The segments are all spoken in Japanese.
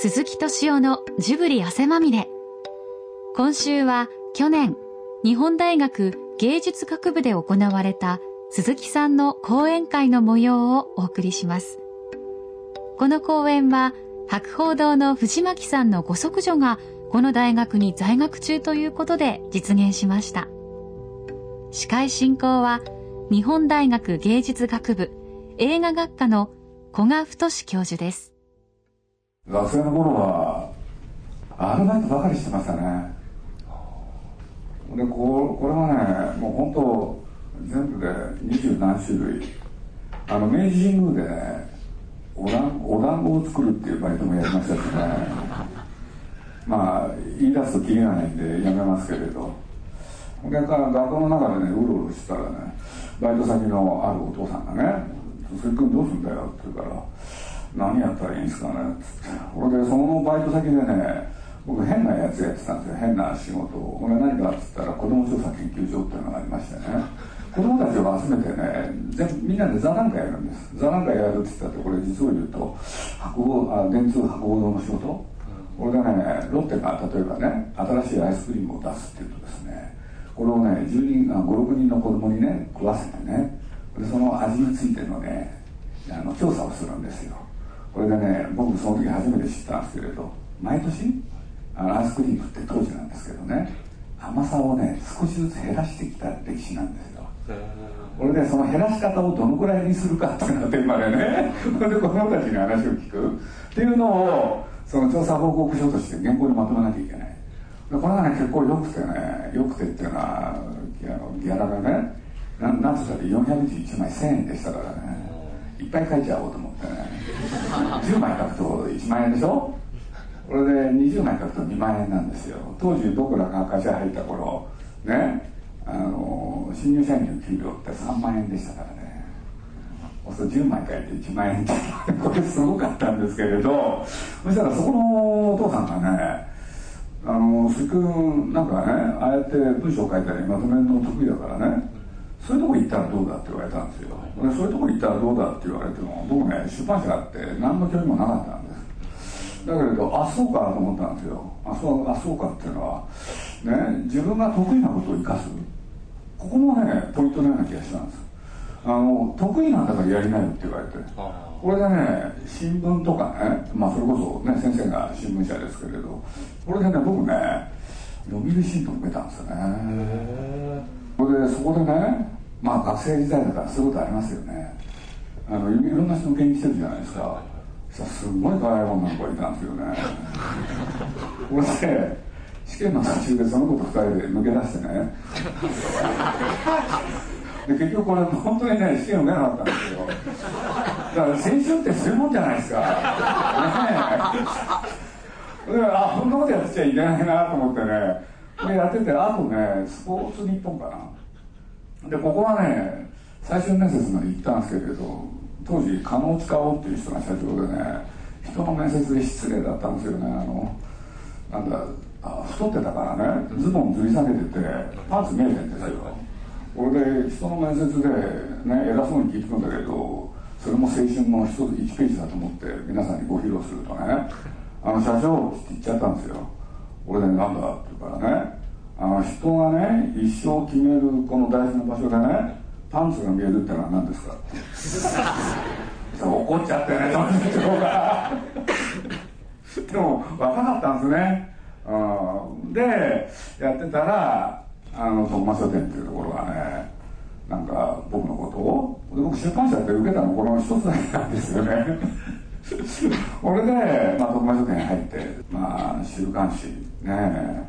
鈴木敏夫のジブリ汗まみれ。今週は去年日本大学芸術学部で行われた鈴木さんの講演会の模様をお送りします。この講演は博報堂の藤巻さんのご息女がこの大学に在学中ということで実現しました。司会進行は日本大学芸術学部映画学科の古賀太教授です。学生の頃はアルバイトばかりしてましたね。でここれはねもう本当全部で二十何種類。あの明治神宮でねお団お団子を作るっていうバイトもやりましたしね。まあ言い出すときりがないんでやめますけれど。逆から学校の中でねうろうろしてたらねバイト先のあるお父さんがね「鈴木君どうすんだよ」って言うから「何やったらいいんですかね」っつってでそのバイト先でね僕変なやつやってたんですよ。変な仕事。をこれ何かっつったら子ども調査研究所っていうのがありましてね。子供たちを集めてね全みんなで座談会やるんです。座談会やるって言ったってこれ実を言うとあ電通博報堂の仕事。これがねロッテが例えばね新しいアイスクリームを出すっていうとですねこれをね10人56人の子供にね食わせてね。でその味についてのねあの調査をするんですよこれでね僕その時初めて知ったんですけれど毎年あのアイスクリームって当時なんですけどね甘さをね少しずつ減らしてきた歴史なんですよ。これでその減らし方をどのくらいにするかっていうのがテーマでねで子供たちに話を聞く。っていうのをその調査報告書として原稿にまとめなきゃいけない。でこれがね結構よくてねよくてっていうのはあのギャラがねななんつったって421枚1000円でしたからね。いっぱい書いちゃおうと思って。ね10枚書くと1万円でしょ？これで20枚書くと2万円なんですよ。当時僕らが会社入った頃ねあの新入社員の給料って3万円でしたからね。そう10枚書いて1万円ってこれすごかったんですけれどそしたらそこのお父さんがねあの鈴木君なんかねああやって文章書いたりまとめるの得意だからね。そういうとこ行ったらどうだって言われたんですよ。でそういうとこ行ったらどうだって言われても僕ね出版社があって何の興味もなかったんです。だけれどあそうかと思ったんですよ。あそうあそうかっていうのはね自分が得意なことを生かす。ここもねポイントのような気がしたんです。あの得意なんだからやりなよって言われて。これでね新聞とかねまあそれこそね先生が新聞社ですけれどこれでね僕ね読売新聞受けたんですよねそれでそこでねまあ学生時代だからそういうことありますよね。あのいろんな人の研究してるじゃないですか。そしたらすごい可愛い女の子がいたんですよね。これで試験の途中でその子と2人で抜け出してね。で結局これ本当にね試験受けなかったんですよ。だから青春ってそういうもんじゃないですか。ねえ。であそんなことやってちゃいけないなと思ってねでやっててあとねスポーツ日本かな。でここはね最終面接まで行ったんですけど当時加納塚夫っていう人が社長でね人の面接で失礼だったんですよね。あのなんだあ太ってたからねズボンずり下げててパンツ見えてんですよ。これで人の面接でね偉そうに聞いてくんだけどそれも青春の一つ1ページだと思って皆さんにご披露するとね「あの社長」って言っちゃったんですよ。俺で「なんだ?」って言うからねあの人がね一生決めるこの大事な場所でねパンツが見えるってのは何ですかって。怒っちゃってねその社長がでも若かったんですね。うんでやってたらあの徳間書店っていうところがねなんか僕のことを僕出版社って受けたのこの一つだけなんですよね。これで、まあ、徳間書店に入ってまあ週刊誌ね。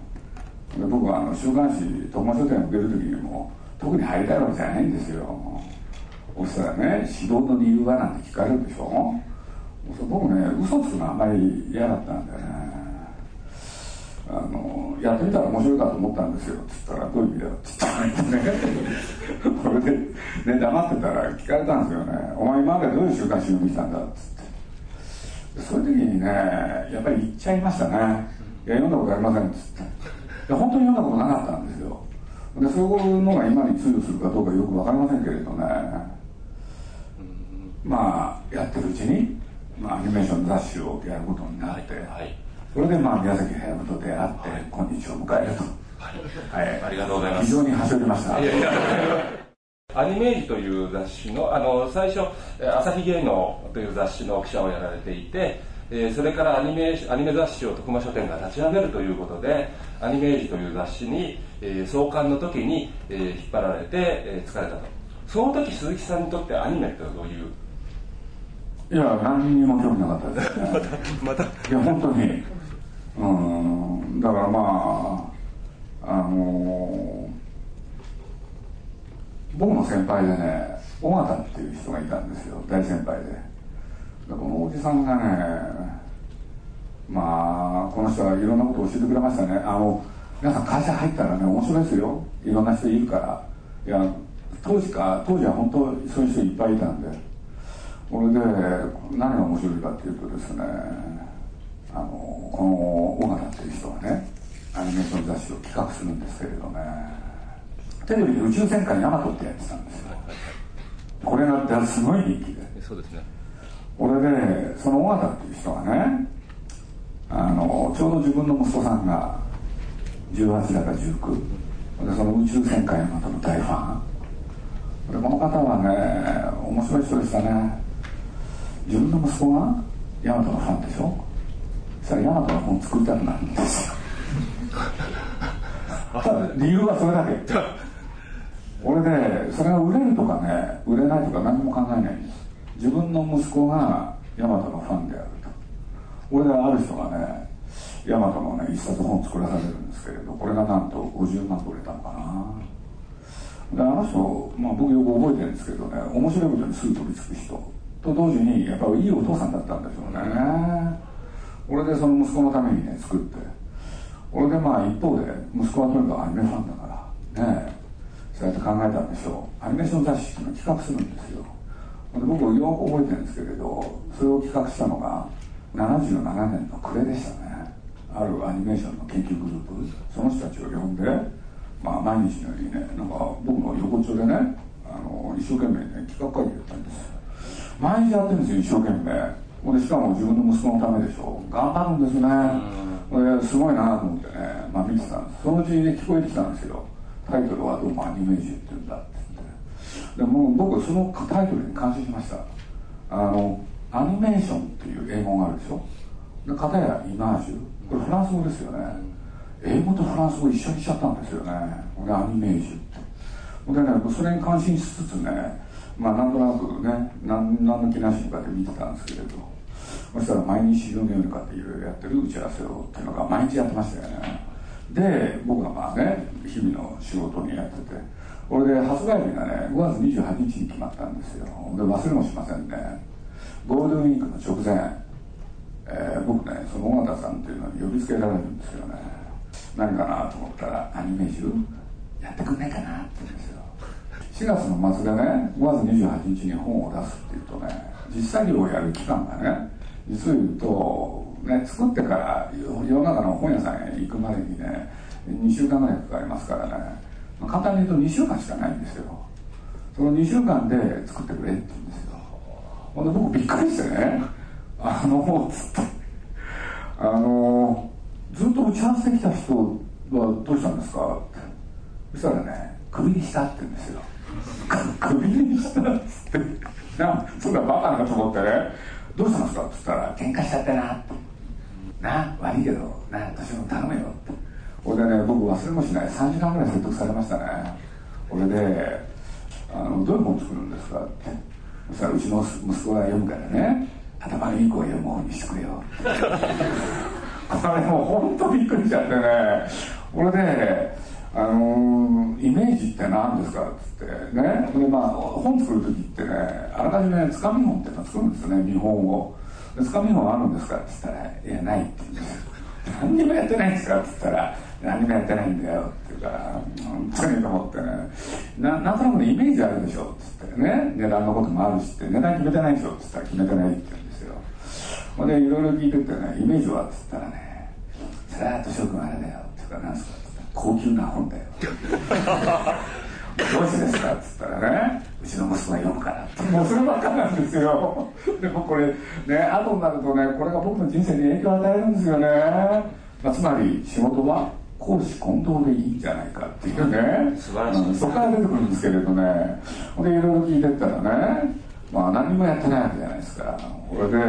で僕はあの週刊誌徳間書店を受ける時にも特に入りたいわけじゃないんですよ。そしたらね指導の理由はなんて聞かれるでしょ。僕ね嘘つくのあんまり嫌だったんだよね。あのやってみたら面白いかと思ったんですよ。っつったらどういう意味だよっつったら これで、ね、黙ってたら聞かれたんですよね。お前今までどういう週刊誌を見たんだ？っつってそういう時にねやっぱり言っちゃいましたね。いや読んだことありませんっつっていや本当に読んだことなかったんですよ。でそういうのが今に通用するかどうかよく分かりませんけれどね。まあやってるうちにまあ、アニメーション雑誌をやることになって、はいはい。それでまあ宮崎駿と出会って、今日を迎えると、はいありがとうございます非常にはしょりましたアニメージという雑誌の、あの、最初、えー朝日芸能という雑誌の記者をやられていて、えーそれからアニメアニメ雑誌を徳間書店が立ち上げるということで、アニメージという雑誌に、えー創刊の時に、えー引っ張られて、えー疲れたと。その時鈴木さんにとってアニメってどういう？いや何にも興味なかったですね。またいや本当に。うん。だからまああの僕の先輩でね尾形っていう人がいたんですよ。大先輩で。でこのおじさんがねまあこの人はいろんなことを教えてくれましたね。あの皆さん会社入ったらね面白いですよ。いろんな人いるから。いや当時か当時は本当そういう人いっぱいいたんで。これで何が面白いかっていうとですねあのこの尾形っていう人がねアニメーション雑誌を企画するんですけれどね。テレビで宇宙戦艦ヤマトってやってたんですよ。これがすごい人気で。そうですね。俺でその尾形っていう人がねあのちょうど自分の息子さんが18だか19でその宇宙戦艦ヤマトの大ファン。でこの方はね面白い人でしたね。自分の息子がヤマトのファンでしょ？そしたらヤマトの本作りたくなるんですよ。ただ理由はそれだけ俺でそれが売れるとかね売れないとか何も考えないんです。自分の息子がヤマトのファンであると。俺である人がねヤマトのね一冊本作らされるんですけれどこれがなんと50万売れたのかな。であの人、まあ、僕よく覚えてるんですけどね面白いことにすぐ飛びつく人。と同時にやっぱりいいお父さんだったんでしょうね。俺でその息子のためにね作って。俺でまあ一方で息子はとにかくアニメファンだからねそうやって考えたんでしょうアニメーション雑誌っていうのを企画するんですよ。で僕よく覚えてるんですけれどそれを企画したのが77年の暮れでしたね。あるアニメーションの研究グループその人たちを呼んで、まあ、毎日のようにねなんか僕の横丁でねあの一生懸命ね企画会議やったんですよ。毎日やってるんですよ一生懸命。ほんでしかも自分の息子のためでしょ。頑張るんですね。これすごいなと思ってね、まあ、見てたんです。そのうちに聞こえてきたんですよタイトルはどうもアニメージュって言うんだってでも僕そのタイトルに感心しました。あのアニメーションっていう英語があるでしょ？で片やイマージュ？これフランス語ですよね。英語とフランス語一緒にしちゃったんですよね。これアニメージュって。でねそれに感心しつつねまあなんとなくね何何の気なしにかって見てたんですけれど。そしたら毎日のようにかっていろいろやってる打ち合わせをっていうのが毎日やってましたよね。で僕がまあね日々の仕事にやっててこれで発売日がね5月28日に決まったんですよ。で忘れもしませんね。ゴールデンウィークの直前、えー僕ねその尾形さんっていうのに呼びつけられるんですよね。何かなと思ったらアニメージュやってくんないかなって言うんですよ。4月の末でね5月28日に本を出すっていうとね実作業をやる期間がね実を言うと、ね、作ってから世の中の本屋さんへ行くまでにね2週間ぐらいかかりますからね。まあ簡単に言うと2週間しかないんですよ。その2週間で作ってくれって言うんですよ。ほんで僕びっくりしてねあのつってあのずっと打ち合わせてきた人はどうしたんですか？ってそしたらねクビにしたって言うんですよ。クビにしたっつってなそんなバカなと思ってねどうしたんですか？って言ったら喧嘩しちゃってなって。な悪いけどな私も頼むよって。俺ね僕忘れもしない。3時間ぐらい説得されましたね。俺であのどういう本作るんですかって。そしたらうちの息子が読むからね。頭のいい子を読む本にしてくれよ。ってこれもう本当びっくりしちゃってね。俺であのイメージって何ですかっつって。ね。でまあ本作る時ってねあらかじめつかみ本っての作るんですよね見本を。でつかみ本あるんですかって言ったら「いやない」って言うんです何にもやってないんですかって言ったら「何にもやってないんだよ」って言うから本当にと思ってねななんとなくねイメージあるでしょって言ってね値段のこともあるしって値段決めてないでしょって言ったら決めてないって言うんですよほんでいろいろ聞いてってねイメージはって言ったらね「それは敏夫君あれだよ」って言うから「何ですか?」って言ったら「高級な本だよ」どうしてですか?」って言ったらねうちの息子が読むからって。もうそればっかなんですよ。でもこれね後になるとねこれが僕の人生に影響を与えるんですよね、まあ、つまり仕事は公私混同でいいんじゃないかっていうね。素晴らしい、うん、そこから出てくるんですけれどね。でいろいろ聞いてったらねまあ何もやってないわけじゃないですか。これで、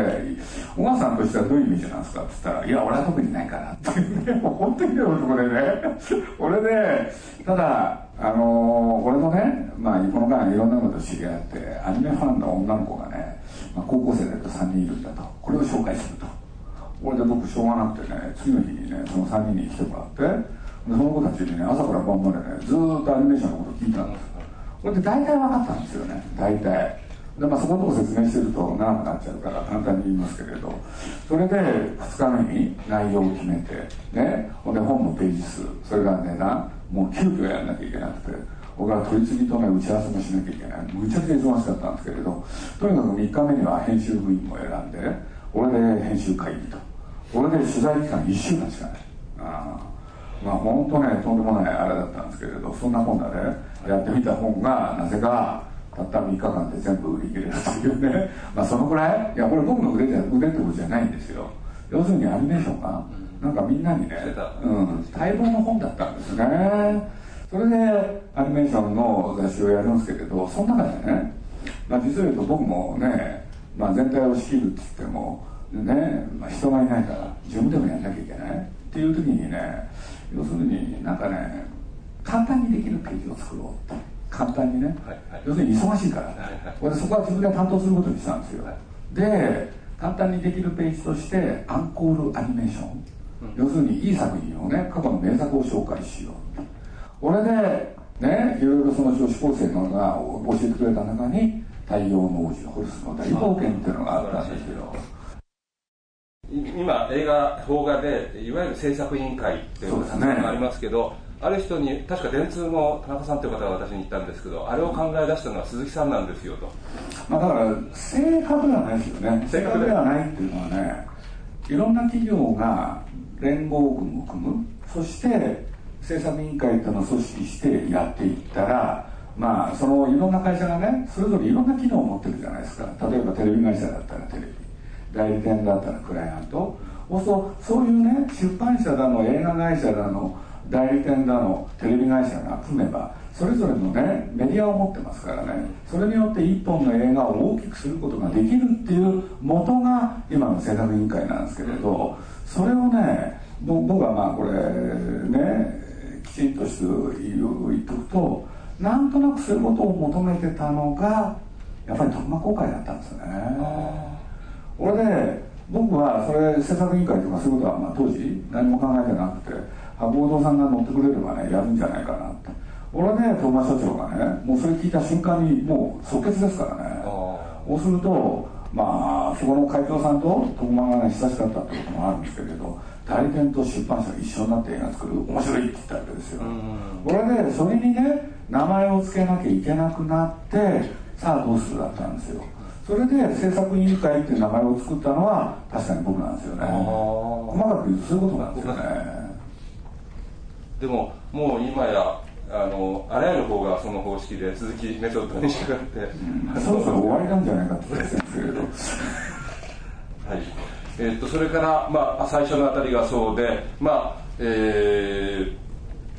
小川さんとしてはどういうイメージなんですか？って言ったら、いや、俺は特にないからっていうね、もう本当にひどい男でね。俺で、ただ、あのー、俺とね、まあ、この間いろんなこと知り合って、アニメファンの女の子がね、まあ、高校生だと3人いるんだと。これを紹介すると。これで僕しょうがなくてね、次の日にね、その3人に来てもらって、その子たちにね、朝から晩までね、ずっとアニメーションのこと聞いたんですこれで大体分かったんですよね、大体。でまあ、そこのとこ説明してると長くなっちゃうから簡単に言いますけれどそれで2日目に内容を決めてねほんで本のページ数それから値段もう急遽やらなきゃいけなくて僕は取り次ぎとね打ち合わせもしなきゃいけない。むちゃくちゃ忙しかったんですけれどとにかく3日目には編集部員も選んでこれで編集会議と。これで取材期間1週間しかない。あまあ本当ねとんでもないあれだったんですけれどそんなこんなで、ね、やってみた本がなぜかたった3日間で全部売り切れるというね、まあ、そのぐらい？いやこれ僕の腕じゃ腕ってことじゃないんですよ。要するにアニメーションがなんかみんなにね、うん、待望の本だったんですね。それでアニメーションの雑誌をやるんですけれどその中でね、まあ、実を言うと僕もね、まあ、全体を仕切るって言ってもね、まあ、人がいないから自分でもやんなきゃいけない。っていう時にね要するになんかね簡単にできるページを作ろうって。簡単にね、はいはい、要するに忙しいから、はいはい、そこは自分で担当することにしたんですよ、はい、で簡単にできるページとしてアンコールアニメーション、うん、要するにいい作品をね過去の名作を紹介しよう。これでねいろいろその女子高生のが教えてくれた中に「太陽の王子ホルスの大冒険」っていうのがあったんですよ。今映画邦画でいわゆる制作委員会っていうのがありますけど、ある人に確か電通の田中さんという方が私に言ったんですけどあれを考え出したのは鈴木さんなんですよと、まあ、だから正確ではないですよね。正確ではないっていうのはねいろんな企業が連合軍を組む。そして制作委員会っていうのを組織してやっていったらまあそのいろんな会社がねそれぞれいろんな機能を持ってるじゃないですか。例えばテレビ会社だったらテレビ代理店だったらクライアント。そうそういうね出版社だの映画会社だの代理店だのテレビ会社が組めばそれぞれのねメディアを持ってますからね。それによって一本の映画を大きくすることができるっていう元が今の制作委員会なんですけれどそれをね僕はまあこれねきちんとして言っとくとなんとなくそういうことを求めてたのがやっぱり徳間公開だったんですよね。これで僕はそれ制作委員会とかそういうことはまあ当時何も考えてなくて合同さんが乗ってくれればねやるんじゃないかなって俺はね東間社長がねもうそれ聞いた瞬間にもう即決ですからね。そうするとまあそこの会長さんと徳間がね親しかったってこともあるんですけれど代理店と出版社が一緒になって映画作る面白いって言ったわけですよ。これでそれにね名前を付けなきゃいけなくなってさあどうするだったんですよ。それで制作委員会っていう名前を作ったのは確かに僕なんですよね。細かく言うとそういうことなんですよね。でももう今やあのあらゆる方がその方式で続きメソッドに従って、うん、そろそろ終わりなんじゃないかって言ってんですけれどはい。えー、っとそれから、まあ、最初のあたりがそうでまあえ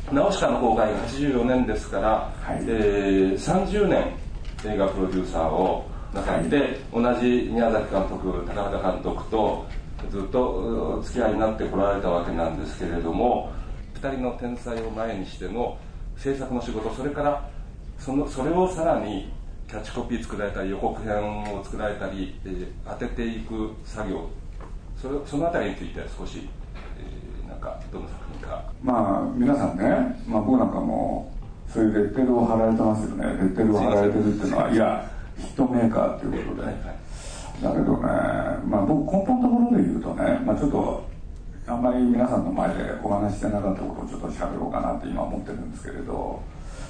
ー、ナウシカの公開が84年ですから、はい、えー、30年映画プロデューサーをなさって、はい、同じ宮崎監督高畑監督とずっと付き合いになってこられたわけなんですけれども2人の天才を前にしての制作の仕事それからそのそれをさらにキャッチコピー作られたり予告編を作られたり、えー、当てていく作業。それそのあたりについて少し、えー、なんかどの作品か。まあ皆さんね、まあ、僕なんかもそういうレッテルを貼られてますよね。レッテルを貼られてるっていうのはいやヒットメーカーっていうことで、はいはい、だけどね、まあ、僕根本のところで言うとね、まあ、ちょっとあんまり皆さんの前でお話してなかったことをちょっと喋ろうかなって今思ってるんですけれど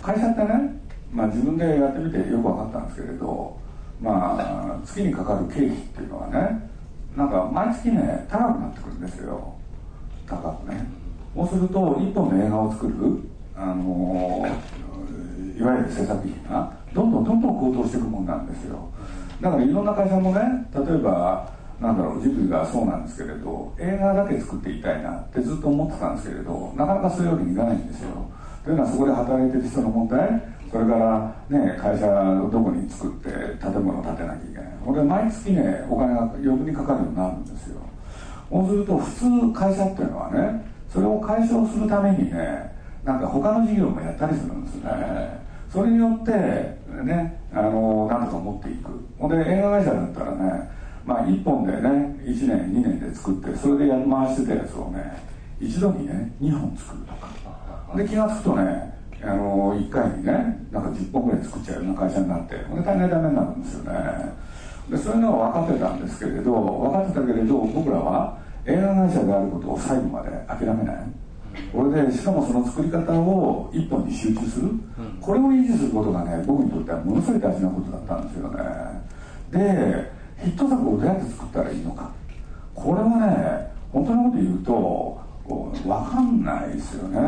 会社ってね、まあ、自分でやってみてよく分かったんですけれどまあ月にかかる経費っていうのはねなんか毎月ね高くなってくるんですよ。高くね。そうすると一本の映画を作るあのいいわゆる制作費がどんどんどんどん高騰していくもんなんですよ。だからいろんな会社もね例えばなんだろうジブリがそうなんですけれど映画だけ作っていたいなってずっと思ってたんですけれどなかなかそういうわけにいかないんですよ。というのはそこで働いてる人の問題。それからね会社をどこに作って建物を建てなきゃいけない。これ毎月ねお金が余分にかかるようになるんですよ。そうすると普通会社っていうのはねそれを解消するためにねなんか他の事業もやったりするんですね。それによってねあのなんとか持っていく。ほんで映画会社だったらねまあ1本でね1年2年で作ってそれでやり回してたやつをね一度にね2本作るとか。で気が付くとねあの1回にねなんか10本ぐらい作っちゃうような会社になってほんで大変ダメになるんですよね。でそういうのは分かってたんですけれど分かってたけれど僕らは映画会社であることを最後まで諦めない。これでしかもその作り方を一本に集中する、これを維持することがね僕にとってはものすごい大事なことだったんですよね。でヒット作をどうやって作ったらいいのか。これはね本当のこと言うと分かんないですよね。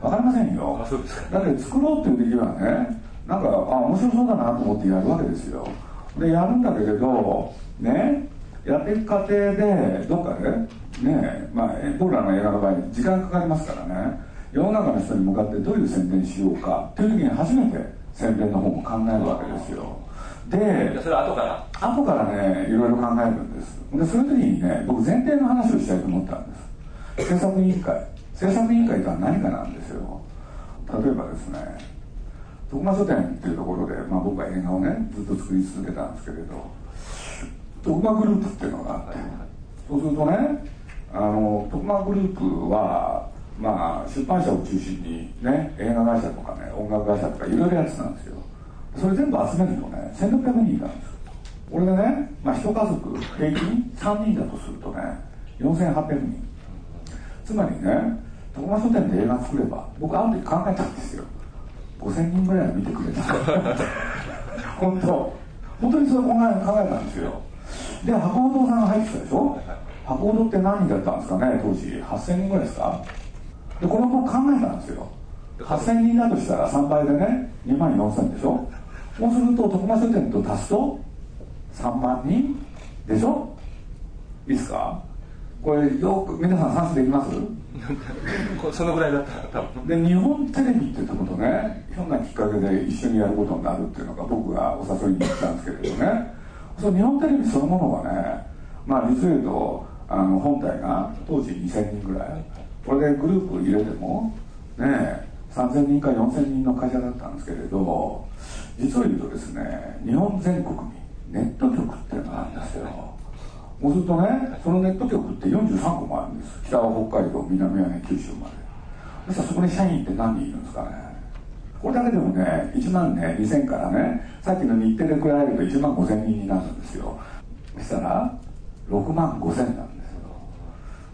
分かりませんよ。だって作ろうっていう時はねなんかあ面白そうだなと思ってやるわけですよ。でやるんだけれどねやっていく過程でどっかでねまあ僕らの映画の場合時間かかりますからね。世の中の人に向かってどういう宣伝しようか。っていう時に初めて宣伝の方も考えるわけですよでそれ後から？後からねいろいろ考えるんです。でそういう時にね僕前提の話をしたいと思ったんです。制作委員会。制作委員会とは何かなんですよ。例えばですね徳間書店っていうところで、まあ、僕は映画をねずっと作り続けたんですけれど徳間グループっていうのがあってそうするとねあの徳間グループはまあ出版社を中心にね映画会社とかね音楽会社とかいろいろやってたんですよそれ全部集めるとね1600人いたんです。これでね、まあ、一家族平均3人だとするとね4800人。つまりね徳間書店で映画作れば僕ある時考えたんですよ。5000人ぐらい見てくれた。本当。本当にそう考え考えたんですよ。で博報堂さんが入ってたでしょ？博報堂って何人だったんですかね当時。8000人ぐらいですか？でこれを僕考えたんですよ。8000人だとしたら3倍でね2万4000でしょ？そうすると徳間書店と足すと3万人でしょ？いいですか？これよく皆さん算数できます？そのぐらいだったら多分。で日本テレビってとことねひょんなきっかけで一緒にやることになるっていうのが僕がお誘いに行ったんですけれどね。その日本テレビそのものはねまあ実を言うとあの本体が当時2000人ぐらい。これでグループ入れてもね3000人か4000人の会社だったんですけれど実を言うとですね日本全国にネット局っていうのがあるんですよ。そうするとねそのネット局って43個もあるんです。北は北海道南はね九州まで。そしたらそこに社員って何人いるんですかね。これだけでもね1万ね2000からねさっきの日程で比べると1万5000人になるんですよ。そしたら6万5000なんですよ。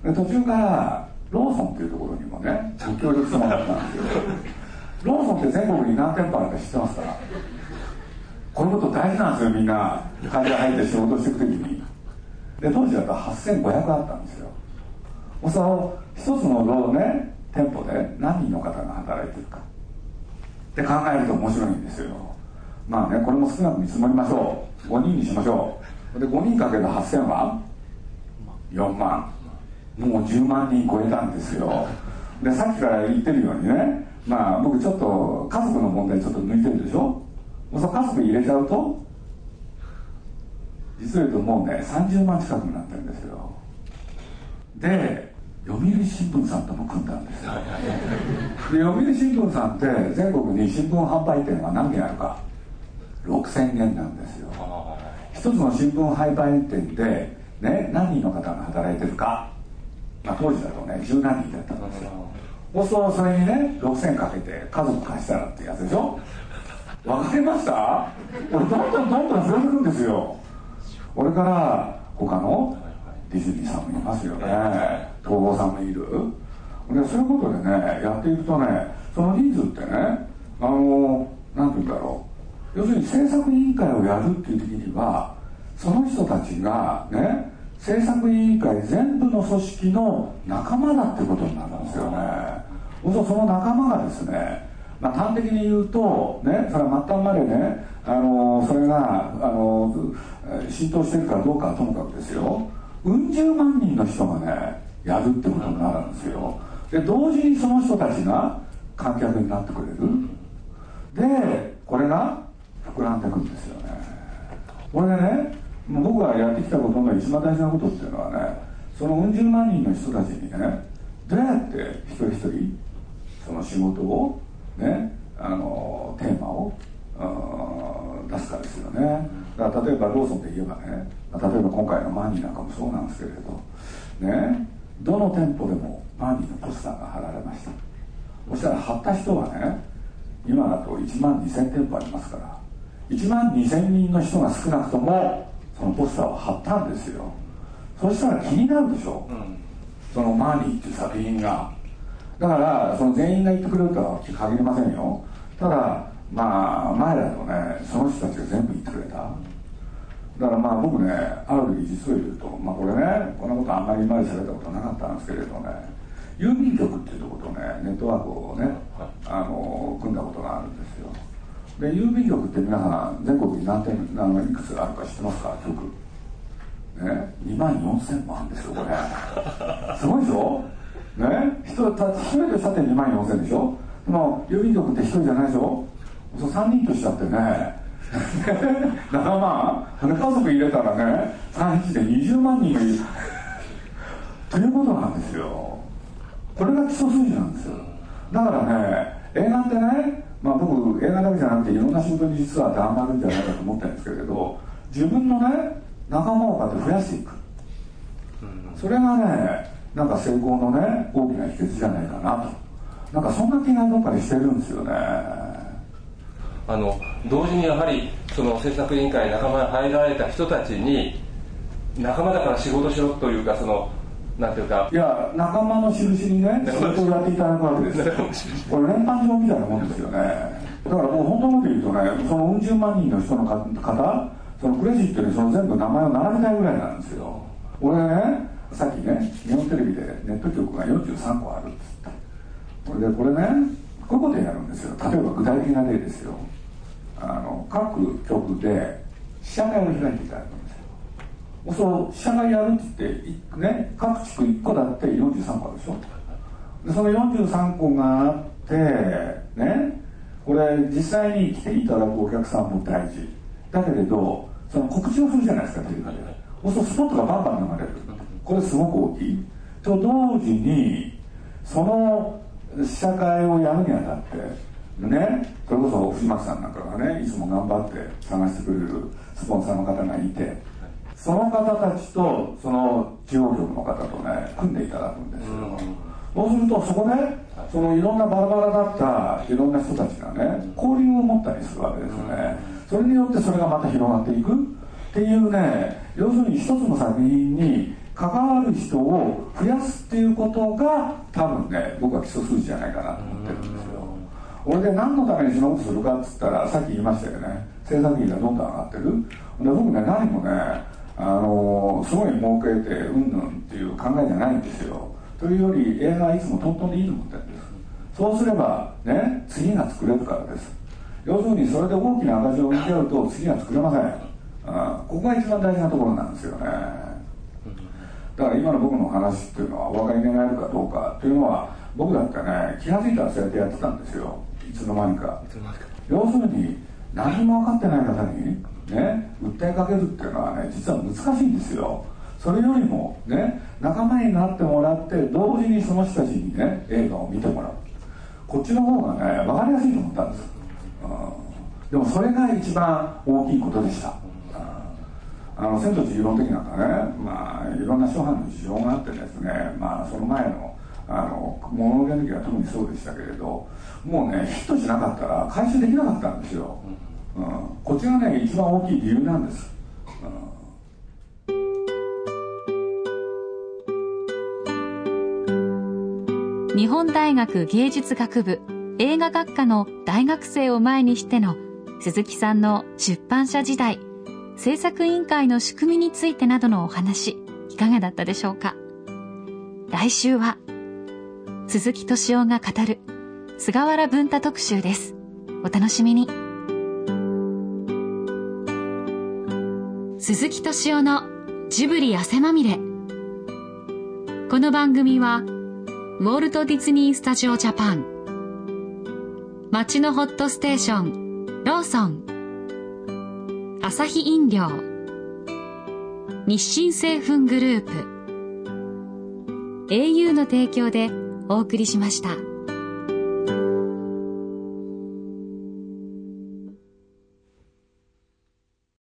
で途中からローソンっていうところにもねご協力してもらったんですよ。ローソンって全国に何店舗あるか知ってますか？らこういうこと大事なんですよみんな。会社入って仕事していく時に。で当時だと8500あったんですよ。その一つのローね店舗で何人の方が働いてるか。って考えると面白いんですよ。まあねこれも少なく見積もりましょう。5人にしましょう。で5人かける8000は？4万。もう10万人超えたんですよ。でさっきから言ってるようにねまあ僕ちょっと家族の問題ちょっと抜いてるでしょ？その家族入れちゃうと実を言うともうね30万近くになってるんですよ。で読売新聞さんとも組んだんですよ。で読売新聞さんって全国に新聞販売店は何件あるか。6000件なんですよ。一つの新聞販売店で、ね、何人の方が働いてるか、まあ、当時だとね十何人だったんですよ。そうそれにね6000かけて家族貸したらってやつでしょ？わかりました？これどんどんどんどん増えてくんですよ。これから他のディズニーさんもいますよね。東宝さんもいる。でそういうことでねやっていくとねそのニーズってねあの何て言うんだろう。要するに制作委員会をやるっていう時にはその人たちがね制作委員会全部の組織の仲間だってことになるんですよねその仲間がですねまあ、端的に言うと、ね、それは末端までね、あのそれが、あの浸透してるかどうかはともかくですよ、うん十万人の人がね、やるってことになるんですよ。で、同時にその人たちが観客になってくれる。で、これが膨らんでくんですよね。これでね、僕がやってきたことの一番大事なことっていうのはね、そのうん十万人の人たちにね、どうやって一人一人、その仕事を、ね、あの、テーマを、出すかですよね。だから例えばローソンで言えばね、例えば今回のマニーなんかもそうなんですけれど、ね、どの店舗でもマニーのポスターが貼られました。そしたら貼った人はね、今だと1万2000店舗ありますから、1万2000人の人が少なくともそのポスターを貼ったんですよ。そしたら気になるでしょ。うん。そのマーニーっていう作品が。だからその全員が言ってくれるとは限りませんよ。ただまあ前だとねその人たちが全部言ってくれた。だからまあ僕ねある時実を言うとまあこれねこんなことあんまり今まで喋ったことなかったんですけれどね郵便局っていうとことねネットワークをねあの組んだことがあるんですよで郵便局って皆さん全国に何点何いくつあるか知ってますか？局ね、2万4000もあるんですよこれ。すごいでしょね？人た1人でさて2万4000でしょ？でも郵便局って1人じゃないでしょそう3人としちゃってね。7万？家族入れたらね3日で20万人がいる。ということなんですよ。これが基礎数字なんですよ。だからね映画ってねまあ僕映画だけじゃなくていろんな仕事に実は当てはまるんじゃないかと思ってるんですけれど自分のね仲間をこうやって増やしていく、それがねなんか成功のね大きな秘訣じゃないかなと。なんかそんな気がどっかでしてるんですよね。あの同時にやはりその制作委員会仲間に入られた人たちに仲間だから仕事しろというかそのなんていうかいや仲間の印にね仕事をやっていただくわけです。よこれ連番状みたいなもんですよね。だからもう本当のこと言うとねそのうん十万人の人の方そのクレジットにその全部名前を並べたいぐらいなんですよ。俺ねさっきね日本テレビでネット局が43個あるっつって。これでこれねこういうことやるんですよ。例えば具体的な例ですよ。あの各局で試写会を開いていただくそう試写会やるっつってね各地区1個だって43個でしょ。でその43個があってねこれ実際に来ていただくお客さんも大事。だけれどその告知をするじゃないですかテレビで。そうするとスポットがバンバン流れる。これすごく大きい。と同時にその試写会をやるにあたってねそれこそ藤巻さんなんかがねいつも頑張って探してくれるスポンサーの方がいてその方たちとその地方局の方とね組んでいただくんですよ、そうするとそこでそのいろんなバラバラだったいろんな人たちがね交流を持ったりするわけですね、それによってそれがまた広がっていくっていうね要するに一つの作品に関わる人を増やすっていうことが多分ね僕は基礎数字じゃないかなと思ってるんですよ。俺で何のためにそのことするかっつったらさっき言いましたよね。制作費がどんどん上がってる。で僕ね何もねあのすごい儲けてうんぬんっていう考えじゃないんですよ。というより映画はいつもトントンでいいと思ってるんです。そうすればね次が作れるからです。要するにそれで大きな赤字を受け合うと次は作れません、うん、ここが一番大事なところなんですよね。だから今の僕の話っていうのはお分かり願えるかどうかっていうのは僕だってね気が付いたらそうやってやってたんですよ。いつの間にか。要するに何も分かってない方にね訴えかけるっていうのはね実は難しいんですよ。それよりもね仲間になってもらって同時にその人たちにね映画を見てもらう。こっちの方がね分かりやすいと思ったんです。でもそれが一番大きいことでした。あの千と千尋の時なんかね、まあ、いろんな諸般の事情があってですね、まあ、その前のあの物のの時は特にそうでしたけれどもうねヒットしなかったら回収できなかったんですよ、うん、こっちがね一番大きい理由なんです、日本大学芸術学部映画学科の大学生を前にしての鈴木さんの出版社時代、制作委員会の仕組みについてなどのお話、いかがだったでしょうか？来週は、鈴木敏夫が語る菅原文太特集です。お楽しみに。鈴木敏夫のジブリ汗まみれ。この番組はウォルト・ディズニー・スタジオ・ジャパン。街のホットステーションローソン。アサヒ飲料。日清製粉グループ。au の提供でお送りしました。